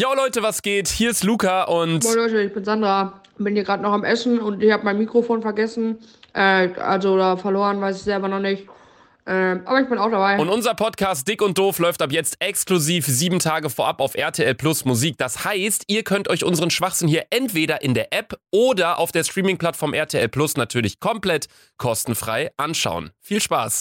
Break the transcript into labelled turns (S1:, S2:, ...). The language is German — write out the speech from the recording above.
S1: Jo Leute, was geht? Hier ist Luca und.
S2: Moin Leute, ich bin Sandra. Bin hier gerade noch am Essen und ich habe mein Mikrofon vergessen. Äh, also oder verloren, weiß ich selber noch nicht. Äh, aber ich bin auch dabei.
S1: Und unser Podcast Dick und Doof läuft ab jetzt exklusiv sieben Tage vorab auf RTL Plus Musik. Das heißt, ihr könnt euch unseren Schwachsinn hier entweder in der App oder auf der Streaming-Plattform RTL Plus natürlich komplett kostenfrei anschauen. Viel Spaß!